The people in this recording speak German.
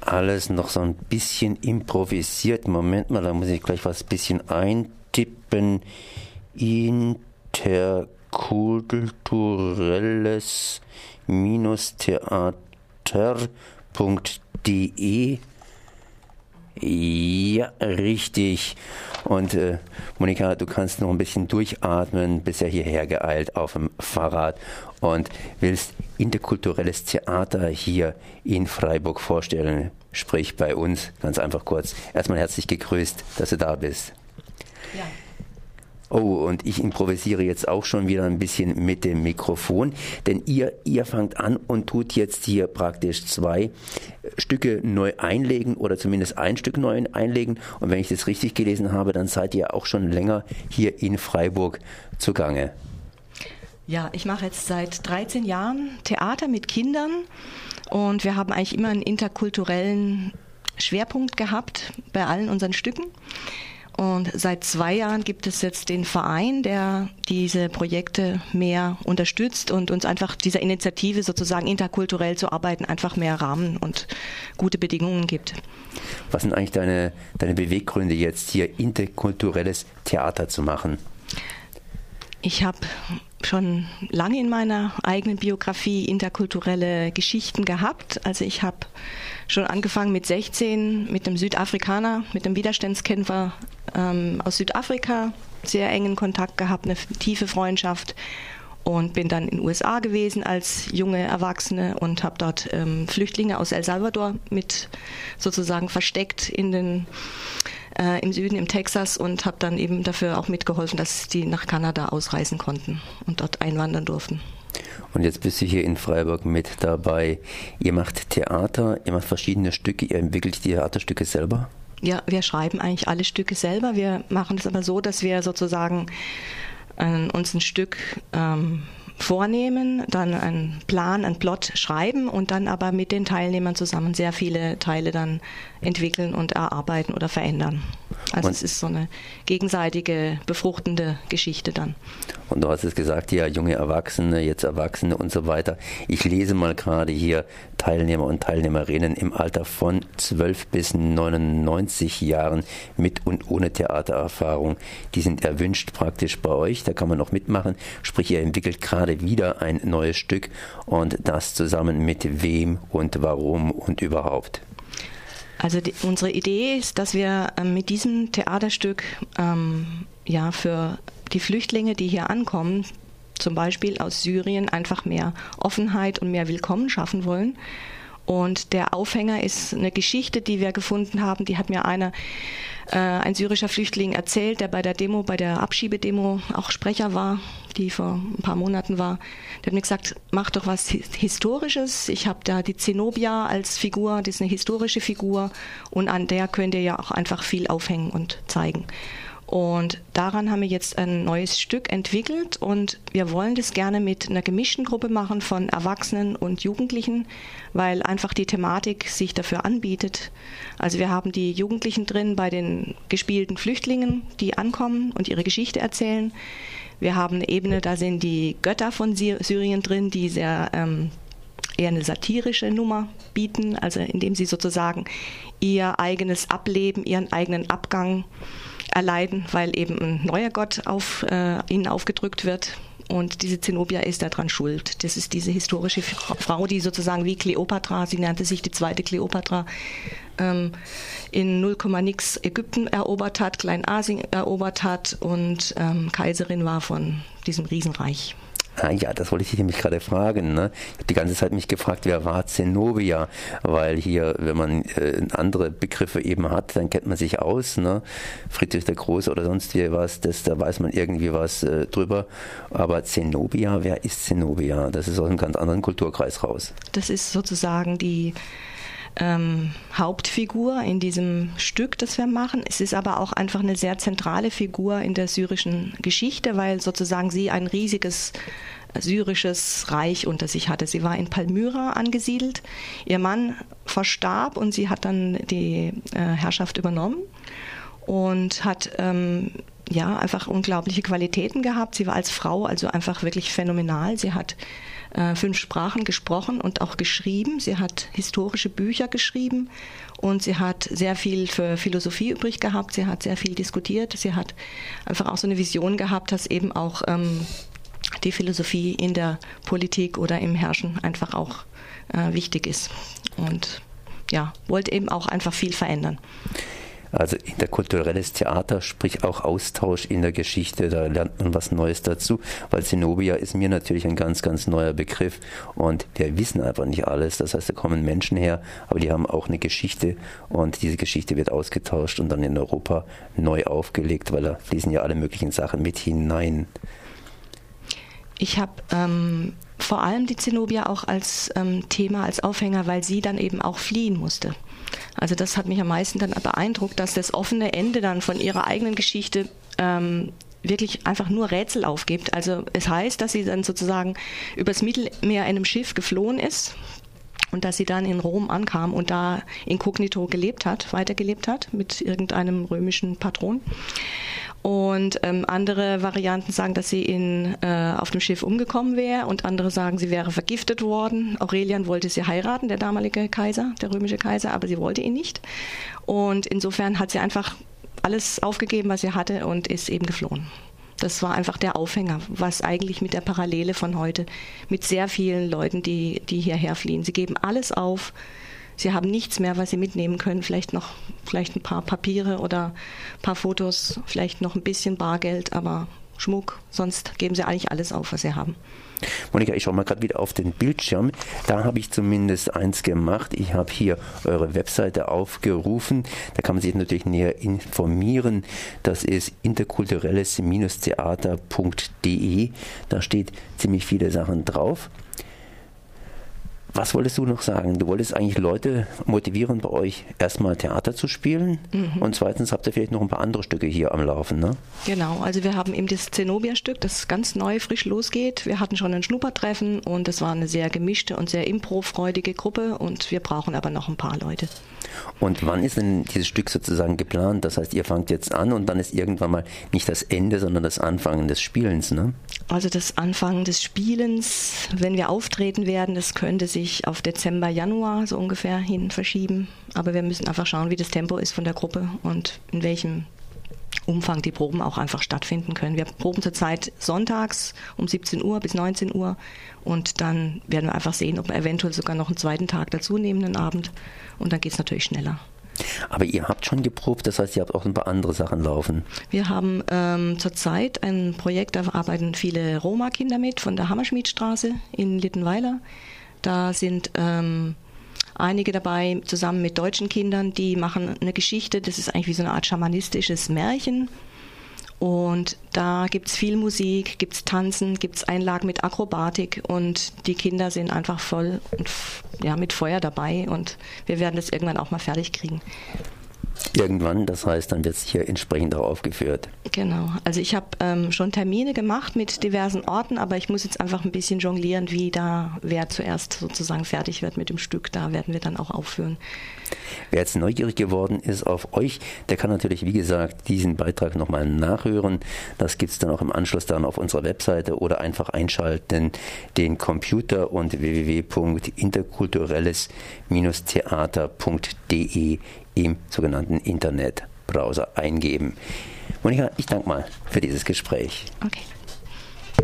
alles noch so ein bisschen improvisiert. Moment mal, da muss ich gleich was bisschen eintippen. Interkulturelles theater.de ja, richtig. Und äh, Monika, du kannst noch ein bisschen durchatmen, bist ja hierher geeilt auf dem Fahrrad und willst interkulturelles Theater hier in Freiburg vorstellen. Sprich bei uns ganz einfach kurz. Erstmal herzlich gegrüßt, dass du da bist. Ja. Oh, und ich improvisiere jetzt auch schon wieder ein bisschen mit dem Mikrofon, denn ihr, ihr fangt an und tut jetzt hier praktisch zwei Stücke neu einlegen oder zumindest ein Stück neu einlegen. Und wenn ich das richtig gelesen habe, dann seid ihr auch schon länger hier in Freiburg zugange. Ja, ich mache jetzt seit 13 Jahren Theater mit Kindern und wir haben eigentlich immer einen interkulturellen Schwerpunkt gehabt bei allen unseren Stücken. Und seit zwei Jahren gibt es jetzt den Verein, der diese Projekte mehr unterstützt und uns einfach dieser Initiative sozusagen interkulturell zu arbeiten einfach mehr Rahmen und gute Bedingungen gibt. Was sind eigentlich deine, deine Beweggründe jetzt hier interkulturelles Theater zu machen? Ich habe schon lange in meiner eigenen Biografie interkulturelle Geschichten gehabt. Also ich habe schon angefangen mit 16 mit einem Südafrikaner, mit einem Widerstandskämpfer ähm, aus Südafrika, sehr engen Kontakt gehabt, eine tiefe Freundschaft und bin dann in den USA gewesen als junge Erwachsene und habe dort ähm, Flüchtlinge aus El Salvador mit sozusagen versteckt in den äh, im Süden, im Texas und habe dann eben dafür auch mitgeholfen, dass die nach Kanada ausreisen konnten und dort einwandern durften. Und jetzt bist du hier in Freiburg mit dabei. Ihr macht Theater, ihr macht verschiedene Stücke, ihr entwickelt die Theaterstücke selber? Ja, wir schreiben eigentlich alle Stücke selber. Wir machen es aber so, dass wir sozusagen äh, uns ein Stück ähm, vornehmen, dann einen Plan, einen Plot schreiben und dann aber mit den Teilnehmern zusammen sehr viele Teile dann entwickeln und erarbeiten oder verändern. Also und es ist so eine gegenseitige befruchtende Geschichte dann. Und du hast es gesagt, ja, junge Erwachsene, jetzt Erwachsene und so weiter. Ich lese mal gerade hier Teilnehmer und Teilnehmerinnen im Alter von 12 bis 99 Jahren mit und ohne Theatererfahrung. Die sind erwünscht praktisch bei euch, da kann man noch mitmachen. Sprich, ihr entwickelt gerade wieder ein neues Stück und das zusammen mit wem und warum und überhaupt. Also die, unsere Idee ist, dass wir ähm, mit diesem Theaterstück ähm, ja für die Flüchtlinge, die hier ankommen, zum Beispiel aus Syrien, einfach mehr Offenheit und mehr Willkommen schaffen wollen. Und der Aufhänger ist eine Geschichte, die wir gefunden haben. Die hat mir einer, äh, ein syrischer Flüchtling erzählt, der bei der Demo, bei der Abschiebedemo auch Sprecher war, die vor ein paar Monaten war. Der hat mir gesagt, mach doch was Historisches. Ich habe da die Zenobia als Figur, das ist eine historische Figur und an der könnt ihr ja auch einfach viel aufhängen und zeigen. Und daran haben wir jetzt ein neues Stück entwickelt und wir wollen das gerne mit einer gemischten Gruppe machen von Erwachsenen und Jugendlichen, weil einfach die Thematik sich dafür anbietet. Also wir haben die Jugendlichen drin bei den gespielten Flüchtlingen, die ankommen und ihre Geschichte erzählen. Wir haben eine Ebene, da sind die Götter von Syrien drin, die sehr ähm, eher eine satirische Nummer bieten, also indem sie sozusagen ihr eigenes Ableben, ihren eigenen Abgang erleiden, weil eben ein neuer Gott auf äh, ihnen aufgedrückt wird. Und diese Zenobia ist daran schuld. Das ist diese historische Frau, die sozusagen wie Kleopatra, sie nannte sich die zweite Kleopatra, ähm, in 0, nix Ägypten erobert hat, Kleinasien erobert hat und ähm, Kaiserin war von diesem Riesenreich. Ah, ja, das wollte ich dich nämlich gerade fragen. Ne? Ich habe die ganze Zeit mich gefragt, wer war Zenobia? Weil hier, wenn man äh, andere Begriffe eben hat, dann kennt man sich aus. Ne? Friedrich der Große oder sonst wie was, das, da weiß man irgendwie was äh, drüber. Aber Zenobia, wer ist Zenobia? Das ist aus einem ganz anderen Kulturkreis raus. Das ist sozusagen die ähm, Hauptfigur in diesem Stück, das wir machen. Es ist aber auch einfach eine sehr zentrale Figur in der syrischen Geschichte, weil sozusagen sie ein riesiges syrisches Reich unter sich hatte. Sie war in Palmyra angesiedelt. Ihr Mann verstarb und sie hat dann die äh, Herrschaft übernommen und hat ähm, ja, einfach unglaubliche Qualitäten gehabt. Sie war als Frau also einfach wirklich phänomenal. Sie hat äh, fünf Sprachen gesprochen und auch geschrieben. Sie hat historische Bücher geschrieben und sie hat sehr viel für Philosophie übrig gehabt. Sie hat sehr viel diskutiert. Sie hat einfach auch so eine Vision gehabt, dass eben auch ähm, die Philosophie in der Politik oder im Herrschen einfach auch äh, wichtig ist. Und ja, wollte eben auch einfach viel verändern. Also interkulturelles Theater, sprich auch Austausch in der Geschichte, da lernt man was Neues dazu, weil Zenobia ist mir natürlich ein ganz, ganz neuer Begriff und wir wissen einfach nicht alles. Das heißt, da kommen Menschen her, aber die haben auch eine Geschichte und diese Geschichte wird ausgetauscht und dann in Europa neu aufgelegt, weil da fließen ja alle möglichen Sachen mit hinein. Ich habe ähm, vor allem die Zenobia auch als ähm, Thema, als Aufhänger, weil sie dann eben auch fliehen musste. Also das hat mich am meisten dann beeindruckt, dass das offene Ende dann von ihrer eigenen Geschichte ähm, wirklich einfach nur Rätsel aufgibt. Also es heißt, dass sie dann sozusagen übers Mittelmeer in einem Schiff geflohen ist und dass sie dann in Rom ankam und da inkognito gelebt hat, weitergelebt hat mit irgendeinem römischen Patron. Und ähm, andere Varianten sagen, dass sie in, äh, auf dem Schiff umgekommen wäre und andere sagen, sie wäre vergiftet worden. Aurelian wollte sie heiraten, der damalige Kaiser, der römische Kaiser, aber sie wollte ihn nicht. Und insofern hat sie einfach alles aufgegeben, was sie hatte und ist eben geflohen. Das war einfach der Aufhänger, was eigentlich mit der Parallele von heute, mit sehr vielen Leuten, die, die hierher fliehen. Sie geben alles auf, sie haben nichts mehr, was sie mitnehmen können. Vielleicht noch vielleicht ein paar Papiere oder ein paar Fotos, vielleicht noch ein bisschen Bargeld, aber Schmuck, sonst geben sie eigentlich alles auf, was sie haben. Monika, ich schaue mal gerade wieder auf den Bildschirm. Da habe ich zumindest eins gemacht. Ich habe hier eure Webseite aufgerufen. Da kann man sich natürlich näher informieren. Das ist interkulturelles-theater.de. Da steht ziemlich viele Sachen drauf. Was wolltest du noch sagen? Du wolltest eigentlich Leute motivieren, bei euch erstmal Theater zu spielen mhm. und zweitens habt ihr vielleicht noch ein paar andere Stücke hier am Laufen, ne? Genau, also wir haben eben das Zenobia-Stück, das ganz neu, frisch losgeht. Wir hatten schon ein Schnuppertreffen und es war eine sehr gemischte und sehr improfreudige Gruppe und wir brauchen aber noch ein paar Leute. Und wann ist denn dieses Stück sozusagen geplant? Das heißt, ihr fangt jetzt an und dann ist irgendwann mal nicht das Ende, sondern das Anfangen des Spielens, ne? Also das Anfangen des Spielens, wenn wir auftreten werden, das könnte sich auf Dezember, Januar so ungefähr hin verschieben. Aber wir müssen einfach schauen, wie das Tempo ist von der Gruppe und in welchem Umfang die Proben auch einfach stattfinden können. Wir proben zurzeit sonntags um 17 Uhr bis 19 Uhr und dann werden wir einfach sehen, ob wir eventuell sogar noch einen zweiten Tag dazu nehmen, einen Abend. Und dann geht es natürlich schneller. Aber ihr habt schon geprobt, das heißt, ihr habt auch ein paar andere Sachen laufen. Wir haben ähm, zurzeit ein Projekt, da arbeiten viele Roma-Kinder mit von der Hammerschmiedstraße in Littenweiler. Da sind ähm, einige dabei, zusammen mit deutschen Kindern, die machen eine Geschichte, das ist eigentlich wie so eine Art schamanistisches Märchen. Und da gibt es viel Musik, gibt es Tanzen, gibt es Einlagen mit Akrobatik und die Kinder sind einfach voll und ja, mit Feuer dabei und wir werden das irgendwann auch mal fertig kriegen. Irgendwann, das heißt, dann wird es hier entsprechend auch aufgeführt. Genau. Also ich habe ähm, schon Termine gemacht mit diversen Orten, aber ich muss jetzt einfach ein bisschen jonglieren, wie da wer zuerst sozusagen fertig wird mit dem Stück. Da werden wir dann auch aufführen. Wer jetzt neugierig geworden ist auf euch, der kann natürlich, wie gesagt, diesen Beitrag nochmal nachhören. Das gibt es dann auch im Anschluss dann auf unserer Webseite oder einfach einschalten den Computer und www.interkulturelles-theater.de im sogenannten Internetbrowser eingeben. Monika, ich danke mal für dieses Gespräch. Okay.